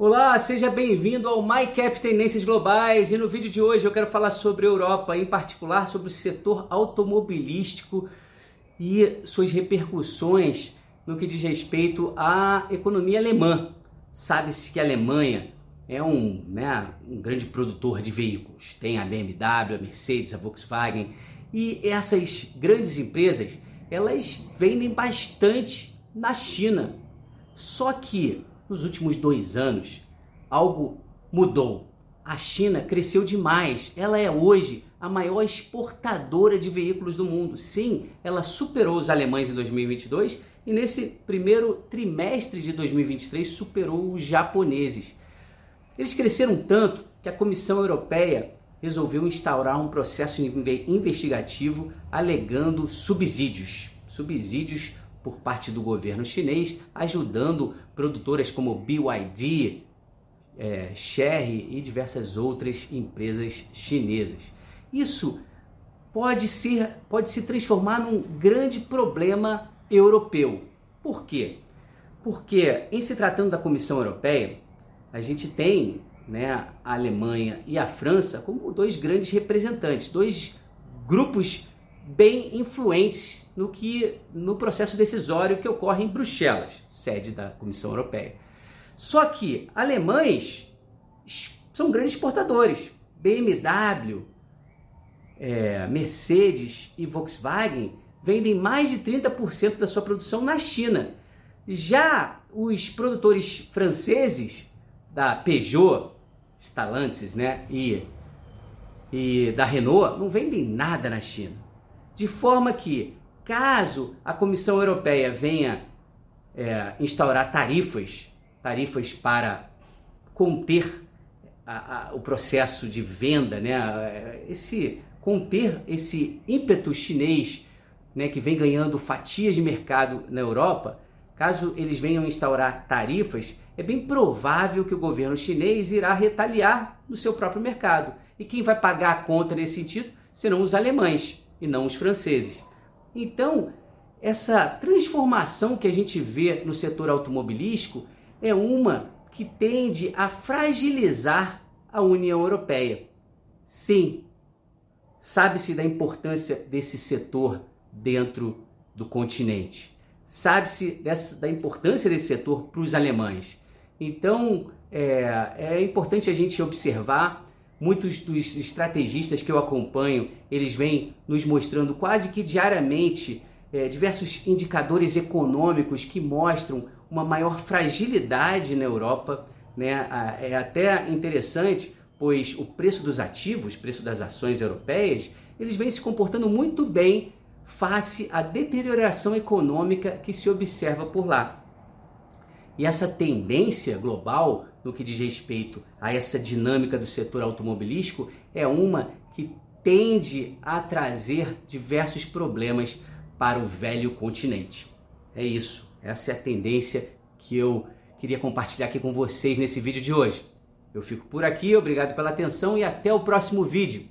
Olá, seja bem-vindo ao MyCap Tendências Globais e no vídeo de hoje eu quero falar sobre Europa, em particular sobre o setor automobilístico e suas repercussões no que diz respeito à economia alemã. Sabe-se que a Alemanha é um, né, um grande produtor de veículos, tem a BMW, a Mercedes, a Volkswagen e essas grandes empresas elas vendem bastante na China. Só que nos últimos dois anos, algo mudou. A China cresceu demais. Ela é hoje a maior exportadora de veículos do mundo. Sim, ela superou os alemães em 2022 e nesse primeiro trimestre de 2023 superou os japoneses. Eles cresceram tanto que a Comissão Europeia resolveu instaurar um processo investigativo alegando subsídios. Subsídios por parte do governo chinês, ajudando produtoras como BYD, é, Sherry e diversas outras empresas chinesas. Isso pode, ser, pode se transformar num grande problema europeu. Por quê? Porque, em se tratando da Comissão Europeia, a gente tem né, a Alemanha e a França como dois grandes representantes, dois grupos bem influentes no que no processo decisório que ocorre em Bruxelas, sede da Comissão Europeia. Só que alemães são grandes exportadores. BMW, é, Mercedes e Volkswagen vendem mais de 30% da sua produção na China. Já os produtores franceses da Peugeot, Stellantis, né, e, e da Renault não vendem nada na China. De forma que, caso a Comissão Europeia venha é, instaurar tarifas, tarifas para conter a, a, o processo de venda, né, esse conter esse ímpeto chinês, né, que vem ganhando fatias de mercado na Europa, caso eles venham instaurar tarifas, é bem provável que o governo chinês irá retaliar no seu próprio mercado. E quem vai pagar a conta nesse sentido serão os alemães e não os franceses. Então, essa transformação que a gente vê no setor automobilístico é uma que tende a fragilizar a União Europeia. Sim, sabe-se da importância desse setor dentro do continente. Sabe-se da importância desse setor para os alemães. Então, é, é importante a gente observar Muitos dos estrategistas que eu acompanho, eles vêm nos mostrando quase que diariamente é, diversos indicadores econômicos que mostram uma maior fragilidade na Europa. Né? É até interessante, pois o preço dos ativos, preço das ações europeias, eles vêm se comportando muito bem face à deterioração econômica que se observa por lá. E essa tendência global no que diz respeito a essa dinâmica do setor automobilístico é uma que tende a trazer diversos problemas para o velho continente. É isso, essa é a tendência que eu queria compartilhar aqui com vocês nesse vídeo de hoje. Eu fico por aqui, obrigado pela atenção e até o próximo vídeo.